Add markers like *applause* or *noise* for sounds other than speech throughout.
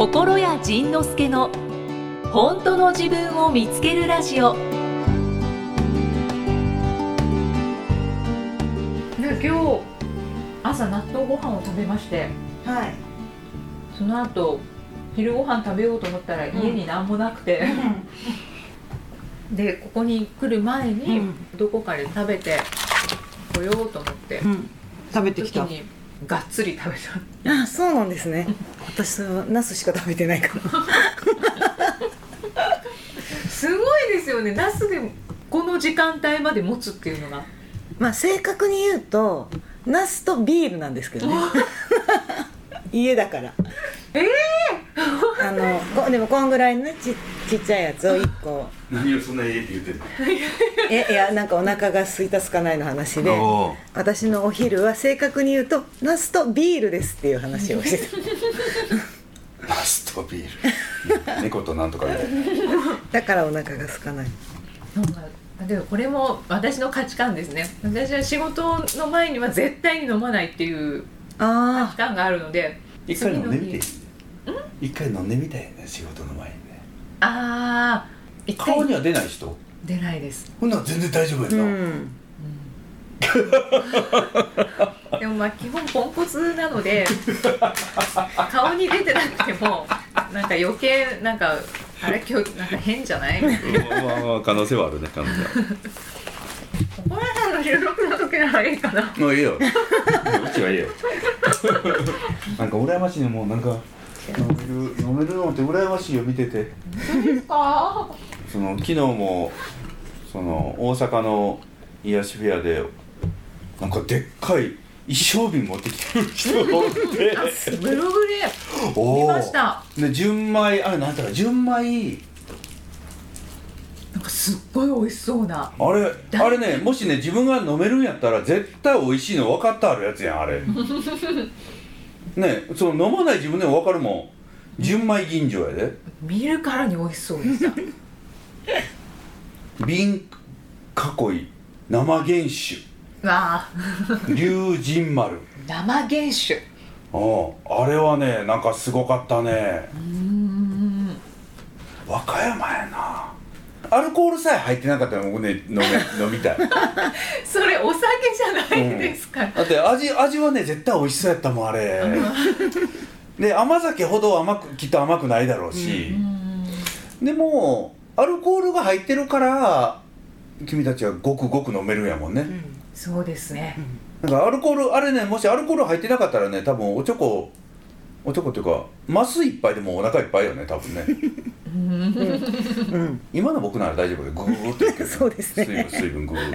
心谷仁之助の本当の自分を見つけるラジオで今日朝納豆ご飯を食べましてはい。その後昼ご飯食べようと思ったら家に何もなくて、でここに来る前にうんどこかで食べてこようと思って、うん。食べてきた。時にがっつり食べたあ、そうなんですね。私はナスしか食べてないから。すごいですよねナスでこの時間帯まで持つっていうのがまあ正確に言うとナスとビールなんですけどね。*laughs* 家だから。えあのこでもこんぐらいのねちちっちゃいやつを一個。何をそんなええって言ってんの？えいやなんかお腹が空いた空かないの話で。私のお昼は正確に言うとナスとビールですっていう話をしてた。ナスとビール。猫となんとかみたいな。だからお腹が空かない。なんかでもこれも私の価値観ですね。私は仕事の前には絶対に飲まないっていう価あ値観があるので一回飲んでみて次一回飲んでみたいね仕事の前にね。ああ顔には出ない人？出ないです。ほんなら全然大丈夫やあうな、ん。でもまあ基本ポンコツなので *laughs* 顔に出てなくてもなんか余計なんかあれ今日なんか変じゃない？まあまあまあ可能性はあるね可能性は小林さんの収録の時ならいいかな。もういいよ。うちはいいよ。なんか羨ましいねもうなんか。飲める飲めるのって羨ましいよ見てて。か？その昨日もその大阪の癒しフェアでなんかでっかい一升瓶持ってきてる人がおって。ブログで見ました。で純米あれなんていうか純米かすっごい美味しそうな。あれあれねもしね自分が飲めるんやったら絶対美味しいの分かってあるやつやんあれ。*laughs* ねその飲まない自分でも分かるもん。純米吟醸やで。見るからに美味しそうでした。*laughs* 瓶囲い生原酒。わあ。龍神丸。生原酒。うんあれはねなんかすごかったね。うーん。和歌山やなアルコールさえ入ってなかったら僕ね飲め *laughs* 飲みたい。それお酒じゃないですか、だって味味はね絶対美味しそうやったもんあれ。で甘酒ほど甘くきっと甘くないだろうし、でもアルコールが入ってるから君たちはごくごく飲めるんやもんね、そうですね、なんかアルコールあれねもしアルコール入ってなかったらね多分おちょこおちょこっていうかマス一杯でもうお腹いっぱいよね多分ね。うん。今の僕なら大丈夫でグーッといける *laughs* そうですね。水分水分グー。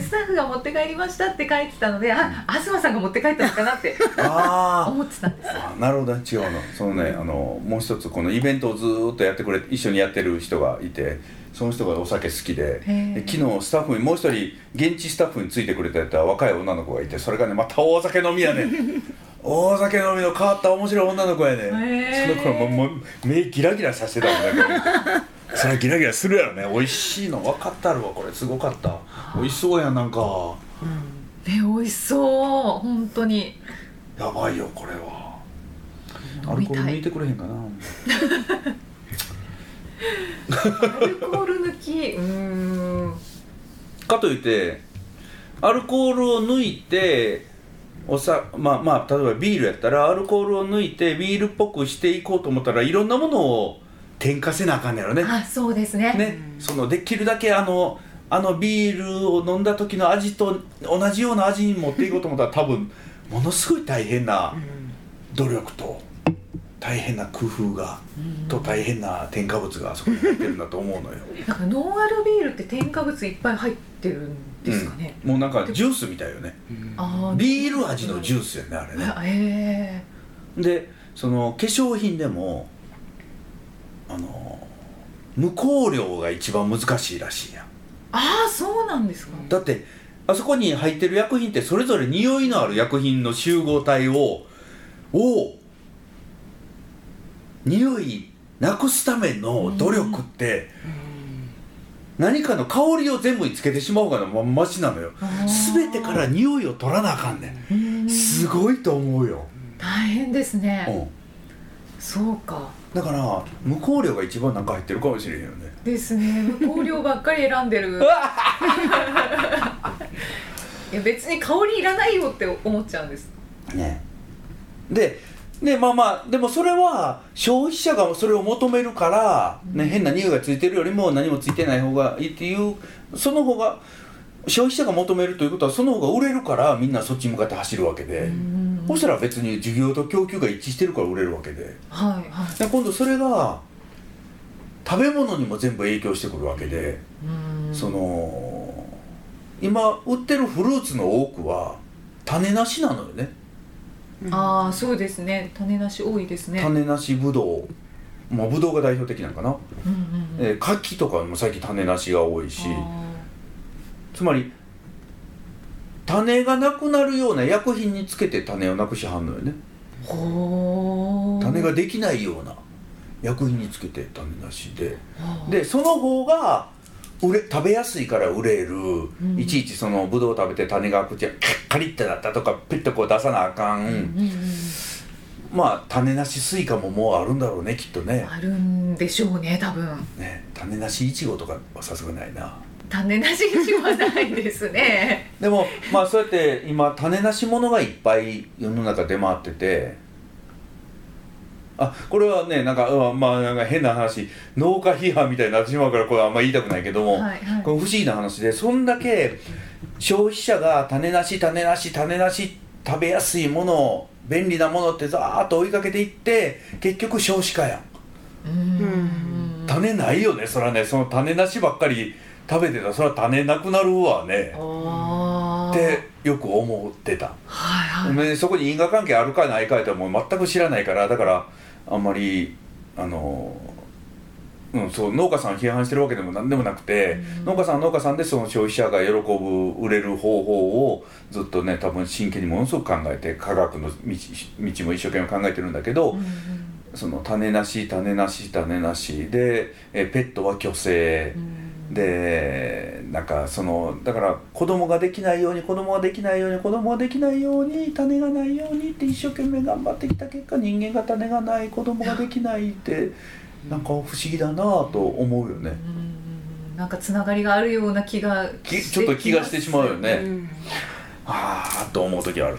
スタッフが持って帰りましたって書いてたのであ東さんが持って帰ったのかなってあ思ってたんですあなるほどね。違うの。そのねあのもう一つこのイベントをずーっとやってくれ一緒にやってる人がいてその人がお酒好きでで昨日スタッフにもう一人現地スタッフについてくれたやった若い女の子がいてそれがねまた大酒飲みやね *laughs* 大酒飲みの変わった面白い女の子やねその子ももう目ギラギラさせてたもんね *laughs* それギラギラするやろね。美味しいの分かったるわこれ。すごかった。美味しそうやんなんか。ね美味しそう。本当に。やばいよこれは。アルコール抜いてくれへんかな *laughs* アルコール抜き。うーん。かといってアルコールを抜いておさまあまあ例えばビールやったらアルコールを抜いてビールっぽくしていこうと思ったらいろんなものを添加せなあかんねやろね。あそうですね。ね。そのできるだけあのあのビールを飲んだ時の味と同じような味に持っていこうと思ったら多分ものすごい大変な努力と大変な工夫がと大変な添加物があそこに入ってるんだと思うのよ。なんかノンアルビールって添加物いっぱい入ってるんですかね、うん。もうなんかジュースみたいよね。あービール味のジュースやねあれね。あへでその化粧品でもあの無香料が一番難しいらしいやん。ああそうなんですか。だってあそこに入ってる薬品ってそれぞれ匂いのある薬品の集合体をを匂いなくすための努力って何かの香りを全部につけてしまう方がまマシなのよ。全てから匂いを取らなあかんねん。すごいと思うよ。大変ですね、うん、そうか。だから無香料が一番なんか入ってるかもしれへんよね。ですね。無香料ばっかり選んでる。いや別に香りいらないよって思っちゃうんです。ね。ででまあまあでもそれは消費者がそれを求めるから、ね、変な匂いがついてるよりも何もついてない方がいいっていうその方が消費者が求めるということはその方が売れるからみんなそっちに向かって走るわけで、そしたら別に需要と供給が一致してるから売れるわけで。はいはい。で今度それが食べ物にも全部影響してくるわけで、うん。その今売ってるフルーツの多くは種なしなのよねああそうですね。種なし多いですね。種なしぶどう。まあぶどうが代表的なのかな、うんうんうん。えー柿とかも最近種なしが多いし。あつまり種がなくなるような薬品につけて種をなくしはんのよね。ーほー。種ができないような薬品につけて種なしで。はあでその方が売れ食べやすいから売れる、んいちいちそのぶどう食べて種が口がカリッてなったとかピッとこう出さなあかん、うんうんまあ種なしスイカももうあるんだろうねきっとね。あるんでしょうね多分。ね種なしいちごとかはさすがないな。種なしいちごはないですね。*laughs* でもまあそうやって今種なしものがいっぱい世の中出回っててあこれはねなんか、うんまあなんか変な話農家批判みたいになってしまうからこれはあんま言いたくないけども、はいはい。これ不思議な話でそんだけ消費者が種なし種なし種なし食べやすいもの便利なものってざーっと追いかけていって結局少子化やん。うん。種ないよねそらね。その種なしばっかり食べてたらそれは種なくなるわね。ってよく思ってたはいはいねそこに因果関係あるかないかってもう全く知らないからだからあんまりあのうん、そう農家さんを批判してるわけでも何でもなくて、農家さんは農家さんでその消費者が喜ぶ売れる方法をずっとね多分真剣にものすごく考えて科学の道道も一生懸命考えてるんだけど、その種なし種なし種なしでえペットは虚勢、でなんかそのだから子供ができないように子供ができないように子供ができないように種がないようにって一生懸命頑張ってきた結果人間が種がない子供ができないってなんか不思議だなと思うよね。うん。なんかつながりがあるような気がきちょっと気がしてしまうよね、うん。ああと思う時ある。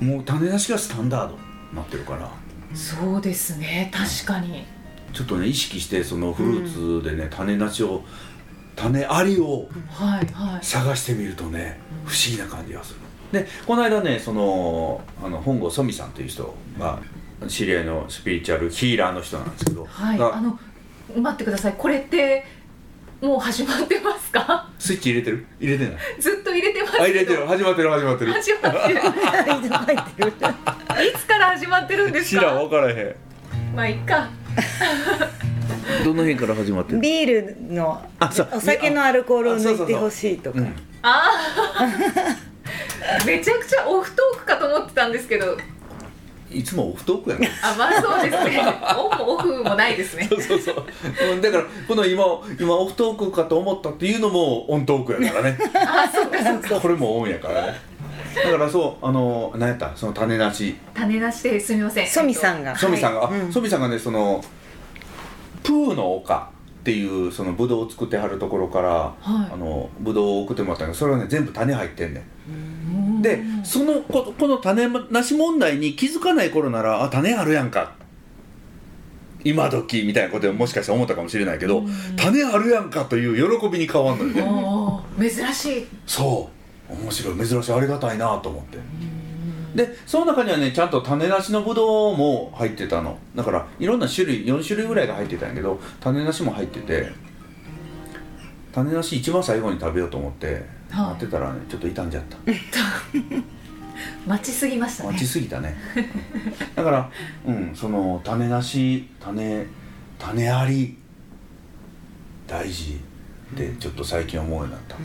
もう種なしがスタンダードになってるから。そうですね。確かにちょっとね意識してそのフルーツでね、種なしを種ありを探してみるとね不思議な感じがする。でこの間ねそのあの本郷ソミさんという人が知り合いのスピリチュアルヒーラーの人なんですけど、がはいあの待ってください。これってもう始まってますか？スイッチ入れてる？入れてない？ずっと入れてます入れてる。始まってる始まってる。始ま *laughs* ってる。いつから始まってるんです知らんか分からへまあいっか。んどの辺から始まってるビールのあそう。お酒のアルコールを抜いてほしいとか。うん。ああ *laughs* めちゃくちゃオフトークかと思ってたんですけど。いつもオフトークやねあまあそうですね。オンもオフもないですね。そうそうそう。うんだからこの今今オフトークかと思ったっていうのもオントークやからね。あそうかそうか。これもオンやからねだからそうあの何やったその種なし。種なしですみません。ソミさんが。ソミさんが、あうん。ソミさんがねそのプーの丘っていうそのブドウを作ってはるところから、はい。あのブドウを送ってもらったんだけどそれはね全部種入ってんねん。でそのここの種なし問題に気づかない頃ならあ種あるやんか。今時みたいなことでもしかしたら思ったかもしれないけど、種あるやんかという喜びに変わんのよね。珍しい。そう面白い珍しいありがたいなと思って。でその中にはねちゃんと種なしのぶどうも入ってたの。だからいろんな種類4種類ぐらいが入ってたんやけど種なしも入ってて種なし一番最後に食べようと思ってはい。待ってたらねちょっと傷んじゃった。*laughs* 待ちすぎましたね。待ちすぎたね。だからうんその種なし種種あり大事でちょっと最近思うようになった、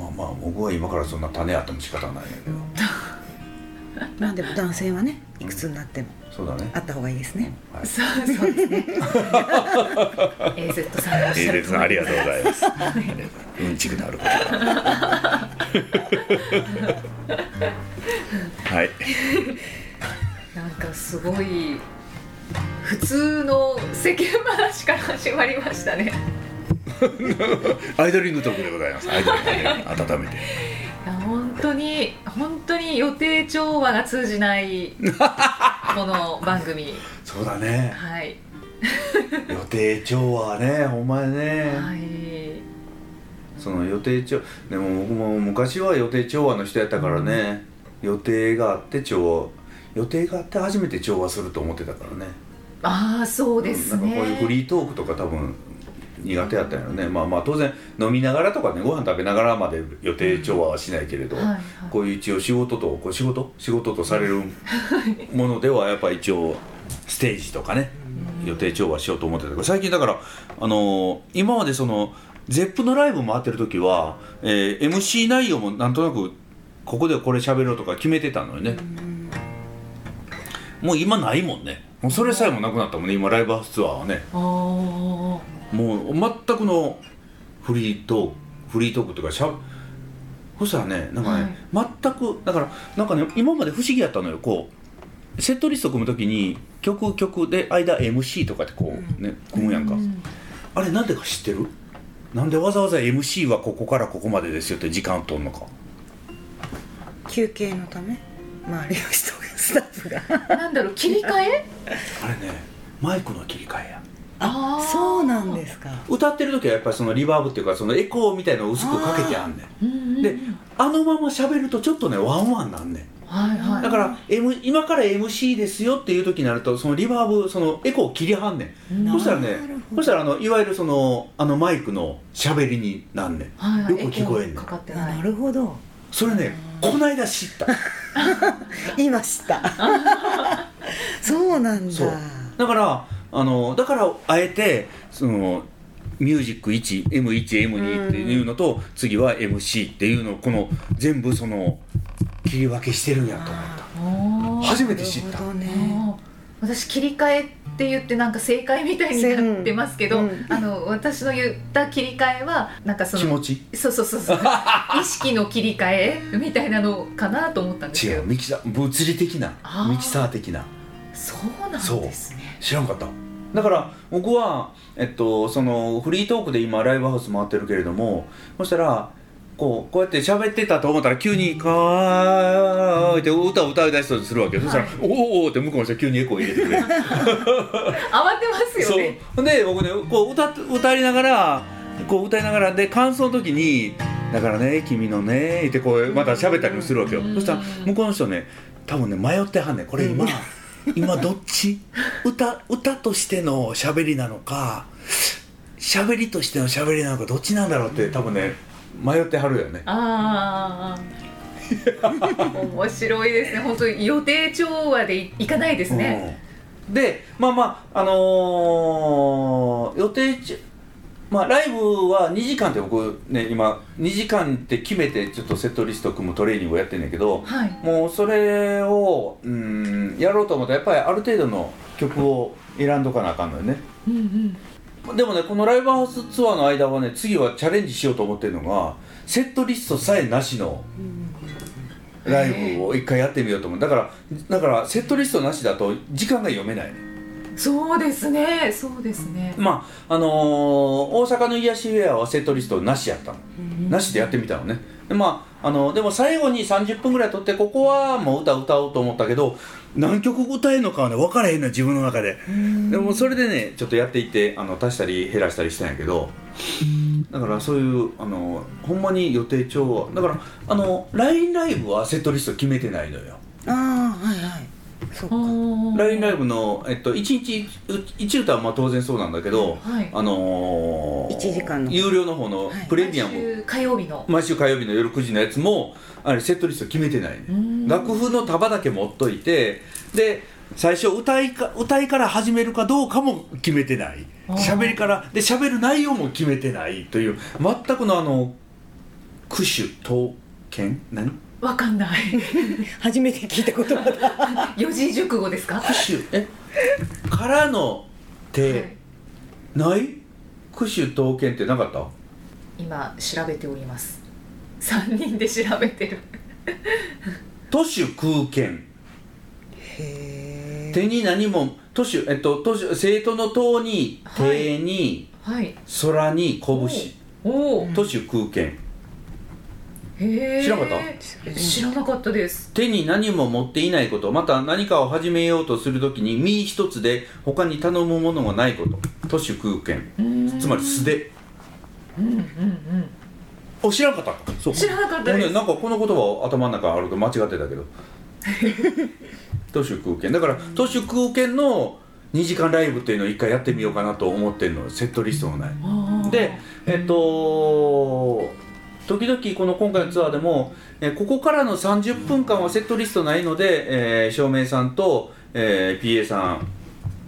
まあまあ僕は今からそんな種あっても仕方ないんやけど。*laughs* まあでも男性はねいくつになってもそうだね。あった方がいいですね。はい。そうそうですね。*laughs* AZ さんがおっしゃる通り。ありがとうございます。*laughs* うんちくなること。はい。なんかすごい普通の世間話から始まりましたね *laughs* アイドリングトークでございます。アイドリングで温めて。いや本当に本当に予定調和が通じない *laughs* この番組。そうだね。はい。*laughs* 予定調和ねほんまやね、はい。その予定調でも僕も昔は予定調和の人やったからね、予定があって調和予定があって初めて調和すると思ってたからね。ああそうですね。なんかこういうフリートークとか多分苦手やったんやろね。まあまあ当然飲みながらとかねご飯食べながらまで予定調和はしないけれど、はいはい。こういう一応仕事とこう仕事？仕事とされるものではやっぱ一応ステージとかね予定調和しようと思ってたけど最近だからあのー今までその ZEP のライブ回ってる時は、えー MC 内容もなんとなくここでこれ喋ろうとか決めてたのよね。もう今ないもんね。もうそれさえもなくなったもんね今ライブハウスツアーはねもう全くのフリートークフリートークというかしゃそしたらねなんかね、全くだからなんかね今まで不思議やったのよ。こうセットリスト組む時に曲曲で間 MC とかってこうね、組むやんか、うん。あれなんでか知ってる？なんでわざわざ MC はここからここまでですよって時間を取るのか。休憩のため？周りの人がスタッフが。なんだろう切り替え？あれねマイクの切り替えやあーそうなんですか。歌ってる時はやっぱりそのリバーブっていうかそのエコーみたいのを薄くかけてあんねん。うんうんうん。であのまま喋るとちょっとねワンワンなんねん。はいはい。だから、M、今から MC ですよっていう時になるとそのリバーブそのエコー切りはんねん。なそしたらねそしたらあのいわゆるそのあのマイクの喋りになんねん。はいはい。よく聞こえんねん。かかってない。なるほど。それねこないだ知った。*laughs* 今知った。*laughs* そうなんだ。そう。だからあのだからあえてそのミュージック 1M1M2 っていうのと、次は MC っていうのをこの全部その切り分けしてるんやと思った。初めて知った。私切り替えって言ってなんか正解みたいになってますけど、うん。うんあの私の言った切り替えはなんかその気持ち？そうそうそうそう。*laughs* 意識の切り替えみたいなのかなと思ったんですけど違うミキサー物理的なミキサー的な。そうなんですね知らんかった。だから僕は、えっと、そのフリートークで今ライブハウス回ってるけれどもそしたらこうこうやって喋ってたと思ったら急に「かーい」って歌を歌い出したとするわけよ、そしたらはい「おーおーって向こうの人が急にエコー入れてくれる。*laughs* 慌てますよね。そう。で僕ねこう歌っ歌いながらこう歌いながらで感想の時に「だからね君のね」ってこうまた喋ったりもするわけよ。うん。そしたら向こうの人ね多分ね迷ってはんねん。これ今今どっち？歌歌としての喋りなのか喋りとしての喋りなのかどっちなんだろうって多分ね迷ってはるよね。ああ面白いですね。本当に予定調和でいいかないですね、うん。でまあまああのー予定ちまあライブは2時間って僕ね今2時間って決めてちょっとセットリスト組むトレーニングをやってんだけどはい。もうそれをうんやろうと思ったらやっぱりある程度の曲を選んどかなあかんのよね。うんうん。でもねこのライブハウスツアーの間はね次はチャレンジしようと思ってるのがセットリストさえなしのライブを一回やってみようと思う。だからだからセットリストなしだと時間が読めないねそうですね。そうですね。まああのー大阪の癒しウェアはセットリストなしやったの、なしでやってみたのね。でまああのでも最後に30分ぐらい撮ってここはもう歌歌おうと思ったけど何曲歌えるのかはね分からへんのよ自分の中で。でもそれでねちょっとやっていってあの足したり減らしたりしたんやけど。だからそういうあのほんまに予定調和。だからあの LINE ライブはセットリスト決めてないのよ。ああはいはいそうか。LINE ライブの、えっと、1日1歌はまあ当然そうなんだけど、はい。あのー、1時間の。有料の方のはい。プレミアム、毎週火曜日の。毎週火曜日の夜9時のやつもあれセットリスト決めてないね。ん。楽譜の束だけ持っといてで最初歌いか歌いから始めるかどうかも決めてない。喋りからで喋る内容も決めてないという全くのあの句首刀剣？何？わかんない。*laughs* 初めて聞いた言葉だ。*laughs* 四字熟語ですか？句首え？からの手、ない？句首刀剣ってなかった？今調べております。三人で調べてる。*laughs* 都市空間へえ。手に何も都市えっと都市生徒の塔にはい。手にはい。空に拳。おお都市空間へえ知らなかっ知らなかったです。手に何も持っていないこと。また何かを始めようとするときに身一つで他に頼むものがないこと。都市空間。つまり素手。うんうんうん。お知らんかった。そう。知らなかったです。俺ねなんかこの言葉頭の中あると間違ってたけど。*laughs* 都市空間。だから都市空間の2時間ライブっていうのを一回やってみようかなと思ってるの。セットリストがない。でえっと時々この今回のツアーでも、えここからの30分間はセットリストないので、えー照明さんと、えー PA さん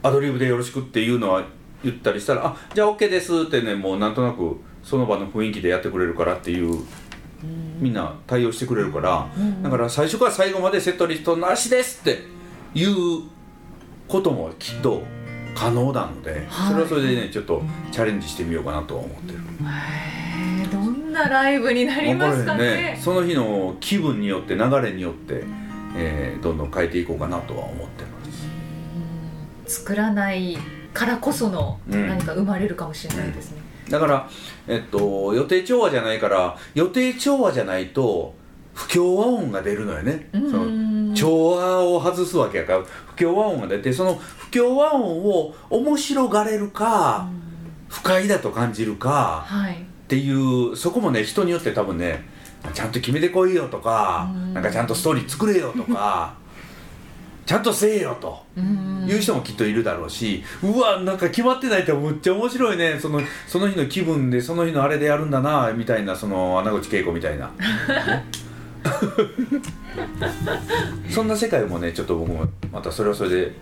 アドリブでよろしくっていうのは言ったりしたら「あじゃあ OK です」ってねもうなんとなくその場の雰囲気でやってくれるからっていうみんな対応してくれるから、だから最初から最後までセットリストなしですっていうこともきっと可能なので、それはそれでねちょっとチャレンジしてみようかなとは思ってる。なライブになりますかわからへんね。その日の気分によって流れによって、えーどんどん変えていこうかなとは思ってます。作らないからこそのうん。何か生まれるかもしれないですね、だから、えっと、予定調和じゃないから予定調和じゃないと不協和音が出るのよね、うん。その調和を外すわけやから不協和音が出てその不協和音を面白がれるか、不快だと感じるかはいっていうそこもね人によって多分ねちゃんと決めてこいよとか、うん。なんかちゃんとストーリー作れよとか *laughs* ちゃんとせえよとうん。いう人もきっといるだろうし、うわなんか決まってないってむっちゃ面白いね。そのその日の気分でその日のあれでやるんだなみたいなその穴口恵子みたいな。*laughs* そんな世界もねちょっと僕もまたそれはそれで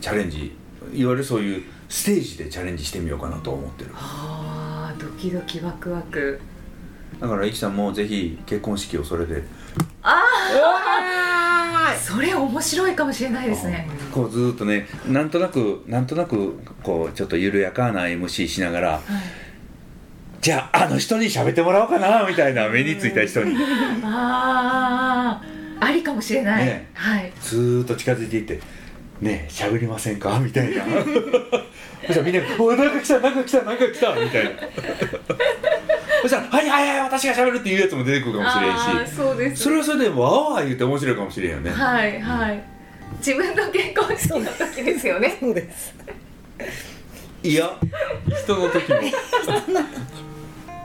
チャレンジいわゆるそういうステージでチャレンジしてみようかなと思ってるキドキワクワク。だからイキさんもぜひ結婚式をそれで。それ面白いかもしれないですね。こうずーっとねなんとなくなんとなくこうちょっと緩やかな MC しながらはい。じゃああの人に喋ってもらおうかなみたいな目についた人に。ああありかもしれない、ね。はい。ずーっと近づいていって「ねえ喋りませんか?」みたいな *laughs* そしたらみんな「おいなんか来たなんか来たなんか来た」みたいな。そしたら「はいはいはい私が喋る」っていうやつも出てくるかもしれんし。そうです。それはそれでわーわー言って面白いかもしれんよね。はいはい。自分の結婚式の時ですよね。そうです。いや人の時も。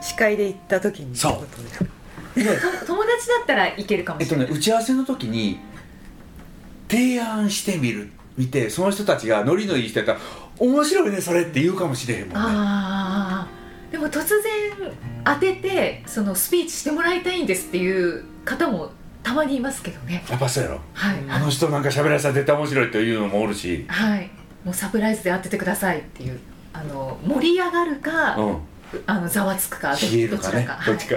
司会で行った時に。そう。友達だったらいけるかもえっとしれない、ね打ち合わせの時に提案してみる。見てその人たちがノリのいい人やったら面白いねそれって言うかもしれへんもんね。ああでも突然当ててそのスピーチしてもらいたいんですっていう方もたまにいますけどね。やっぱそうやろ。はい、あの人なんか喋らせたら絶対面白いというのもおるし。はい。もうサプライズで当ててくださいっていうあの盛り上がるか、うん。あのざわつくかど冷えるかねどどっちか。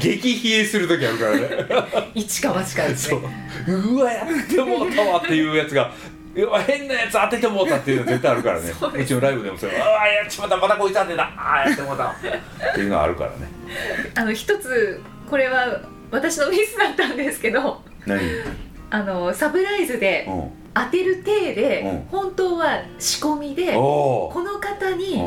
激冷えする時あるからね。はい、一か八かですそう。ねうわやってもうたわっていうやつが変なやつ当ててもうたっていうの絶対あるからね。*laughs* そうちのライブでもそれうわやっちまった。またこいつ当てたあーやってもうた。っていうのはあるからね。あの一つこれは私のミスだったんですけど何？あのサプライズでうん。当てる体で、うん。本当は仕込みでおこの方おに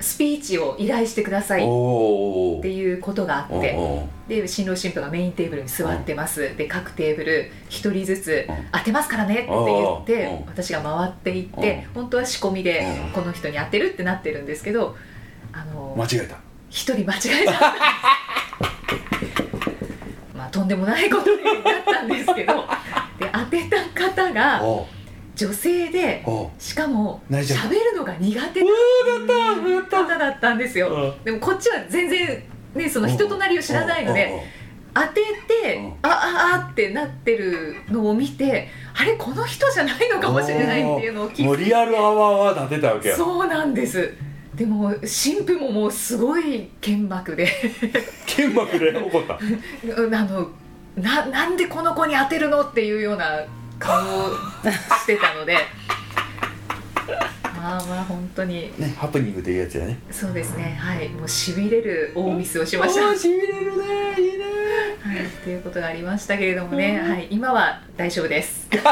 スピーチを依頼してくださいっおていうことがあっておで新郎新婦がメインテーブルに座ってます、で各テーブル一人ずつうん当てますからねって言ってうん。私が回っていって本当は仕込みでうん。この人に当てるってなってるんですけどあの間違えた。一人間違えた。*laughs* まあとんでもないことになったんですけどで当てた方がお女性でお。しかも喋るのが苦手な方だったんですよ。うでもこっちは全然ねその人となりを知らないので当ててうん。あああってなってるのを見てあれこの人じゃないのかもしれないっていうのを聞いて。もうリアルアワーはなってたわけや。そうなんです。でも新婦ももうすごい剣幕で。剣幕で怒った。う *laughs* んあのななんでこの子に当てるのっていうような顔をしてたので。まあまあ本当に。ねハプニングというやつやね。そうですね。はい。もうしびれる大ミスをしました、はい、しびれるね。いいね。ということがありましたけれどもね、はい、今は大丈夫です。*laughs* 今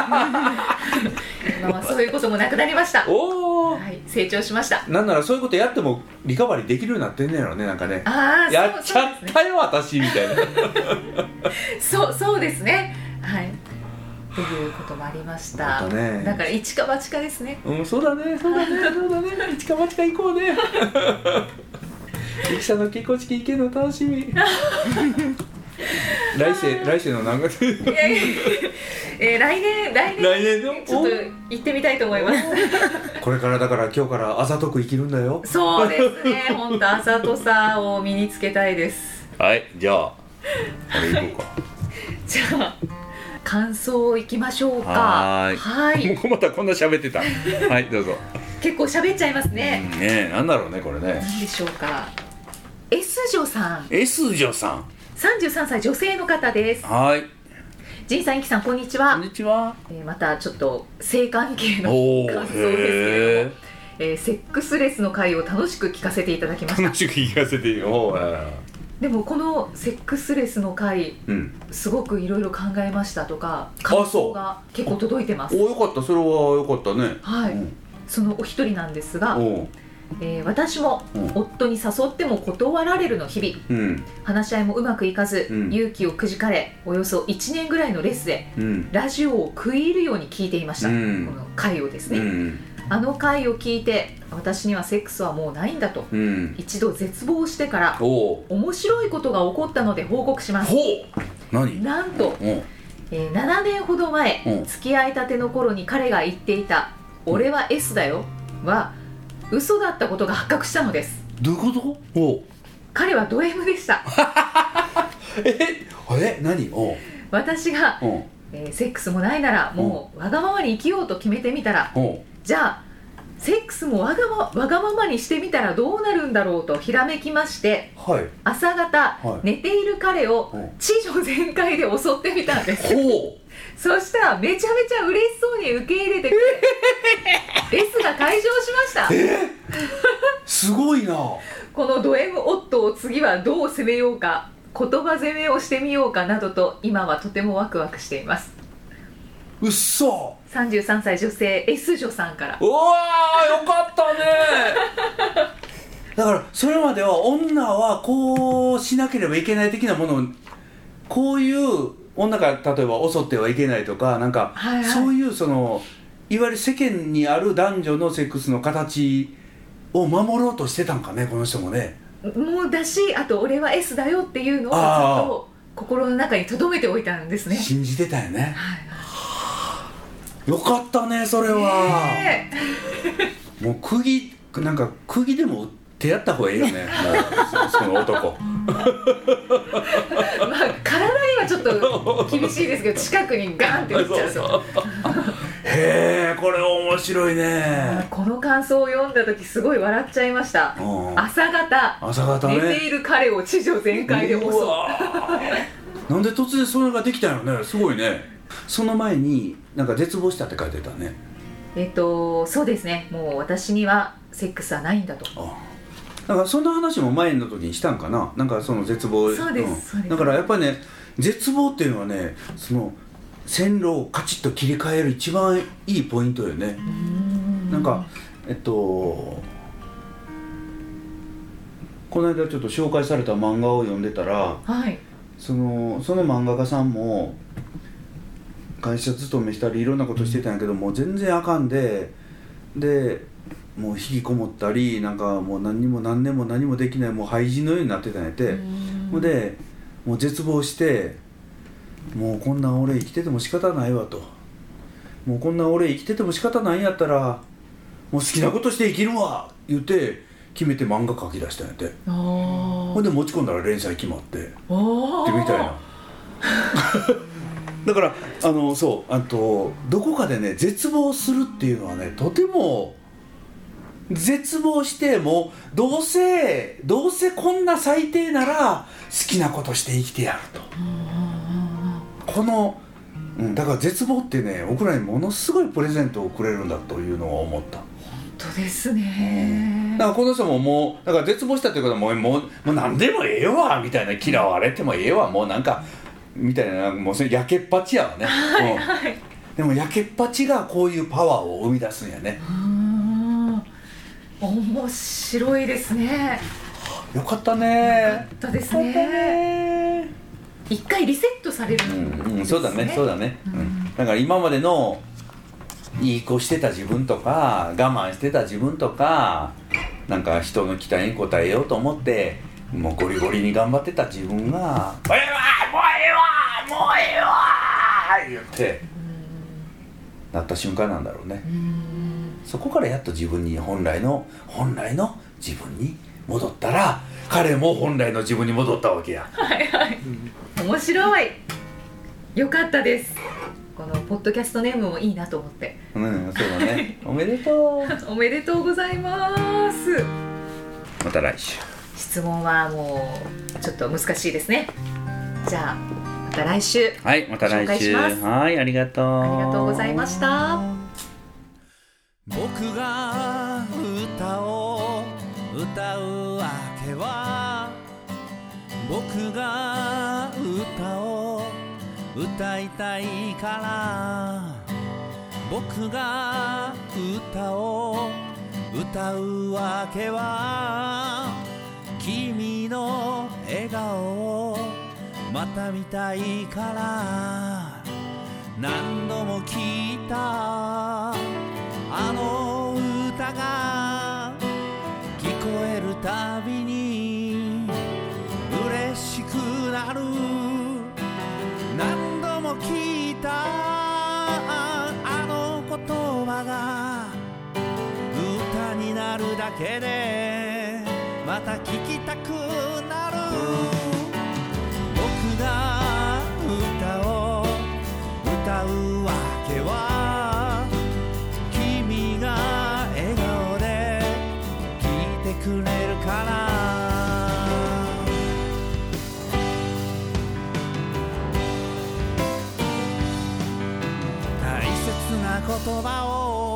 はそういうこともなくなりました。おおはい、成長しました。なんならそういうことやってもリカバリーできるようになってんねやろねなんかね。ああやっちゃったよ私みたいな。*laughs* そうそうですね。はいということもありました。ね。だから一か八かですね。うんそうだねそうだねそうだね。一か八か行こうね。ゆきさんの結婚式行けるの楽しみ。*laughs* 来世来世の何月？いやいやえー来年来年来年の？ちょっと行ってみたいと思います。これからだから今日からあざとく生きるんだよ。そうですね。本当あざとさを身につけたいです。はいじゃああれ行こうか。じゃあ感想いきましょうか。はーい。はい。もうまたこんな喋ってた。*laughs* はいどうぞ、結構喋っちゃいますね、うん、ねえなんだろうねこれね。何でしょうか。S 女さん。S 女さん。33歳女性の方です。はい。仁さん、いきさん、こんにちこはん。にちは。えーまたちょっと性関係の感想ですけれどえーセックスレスの回を楽しく聞かせていただきました。え楽しく聞かせてよでもこのセックスレスの回えうん。すごくいろいろ考えましたとか感想が結構届いてます。およかった。それはよかったね。はい、うん。そのお一人なんですが、えー私もう。ん夫に誘っても断られるの日々。うん。話し合いもうまくいかず、うん。勇気をくじかれおよそ1年ぐらいのレスでうん。ラジオを食い入るように聞いていました、うん。この回をですね、うんあの回を聞いて私にはセックスはもうないんだと。うん。一度絶望してから面白いことが起こったので報告します。なんと、えー7年ほど前、うん。付き合いたての頃に彼が言っていた「俺は S だよ」は嘘だったことが発覚したのです。どういうこと？彼はド M でした。*laughs* え？え？何？私が、えーセックスもないならもうわがままに生きようと決めてみたらじゃあセックスもわがまわがままにしてみたらどうなるんだろうとひらめきましてはい。朝方、はい。寝ている彼をうん知女全開で襲ってみたんです。ほう。そしたらめちゃめちゃ嬉しそうに受け入れてくれ *laughs* レスが退場しました。すごいな。このド M 夫を次はどう攻めようか言葉攻めをしてみようかなどと今はとてもワクワクしていますうっそ33歳女性 S 女さんから。うわーよかったね。*laughs* だからそれまでは女はこうしなければいけない的なものをこういう女が例えば襲ってはいけないとかなんか、はいはい。そういうそのいわゆる世間にある男女のセックスの形を守ろうとしてたんかねこの人もね。もうだしあと俺は S だよっていうのをずっあと心の中に留めておいたんですね。信じてたよね。はいよかったねそれは、ねもう釘なんか釘でも打ってやった方がいいよね *laughs* もう。そその男。*laughs* まあ体にはちょっと厳しいですけど近くにガンって打っちゃうと。*laughs* へえこれ面白いね。この感想を読んだ時すごい笑っちゃいました。うん。朝方。朝方寝てねいる彼を地上全開で襲う。なんで突然それができたんやろね。すごいねその前になんか絶望したって書いてたね。えっとそうですね。もう私にはセックスはないんだと。あだからそんな話も前の時にしたんかな。なんかその絶望。そうですん。そうです。だからやっぱりね絶望っていうのはねその線路をカチッと切り替える一番いいポイントよね。なんかえっとこの間ちょっと紹介された漫画を読んでたらはい。そのその漫画家さんも会社勤めしたりいろんなことしてたんやけどもう全然あかんででもう引きこもったりなんかもう何にも何年も何もできないもう廃人のようになってたんやて。ほんでもう絶望してもうこんなん俺生きてても仕方ないわと。もうこんなん俺生きてても仕方ないんやったらもう好きなことして生きるわ言って決めて漫画描き出したんやて。あほんで持ち込んだら連載決まって。おってみたいな *laughs* だからあのそうあとどこかでね絶望するっていうのはねとても絶望してもうどうせどうせこんな最低なら好きなことして生きてやると。この、うん、だから絶望ってね僕らにものすごいプレゼントをくれるんだというのを思った。本当ですね。だからこの人ももうだから絶望したってことはもうもうもう何でもええわみたいな嫌われてもええわもうなんかみたいなもうそれやけっぱちやわね、うん。でもやけっぱちがこういうパワーを生み出すんやね。うん。面白いですね。よかったね。よかったね。ね。一回リセットされるうん、うん、そうだねそうだね、ううん。ん、だから今までのいい子してた自分とか我慢してた自分とかなんか人の期待に応えようと思ってもうゴリゴリに頑張ってた自分が「もうええわもうええわもうええわ!」言ってなった瞬間なんだろうね。うんそこからやっと自分に本来の本来の自分に戻ったら彼も本来の自分に戻ったわけや。はいはい。面白い。よかったです。このポッドキャストネームもいいなと思って。うんそうだね。*laughs* おめでとう。おめでとうございます。また来週。質問はもうちょっと難しいですね。じゃあまた来週。はいまた来週。します。はいありがとう。ありがとうございました。僕が歌を歌うわけは僕が歌を歌いたいから僕が歌を歌うわけは君の笑顔をまた見たいから何度も聞いた。あの歌が聞こえるたびに嬉しくなる。何度も聞いた。あの言葉が歌になるだけでまた聞きたくなる。葉を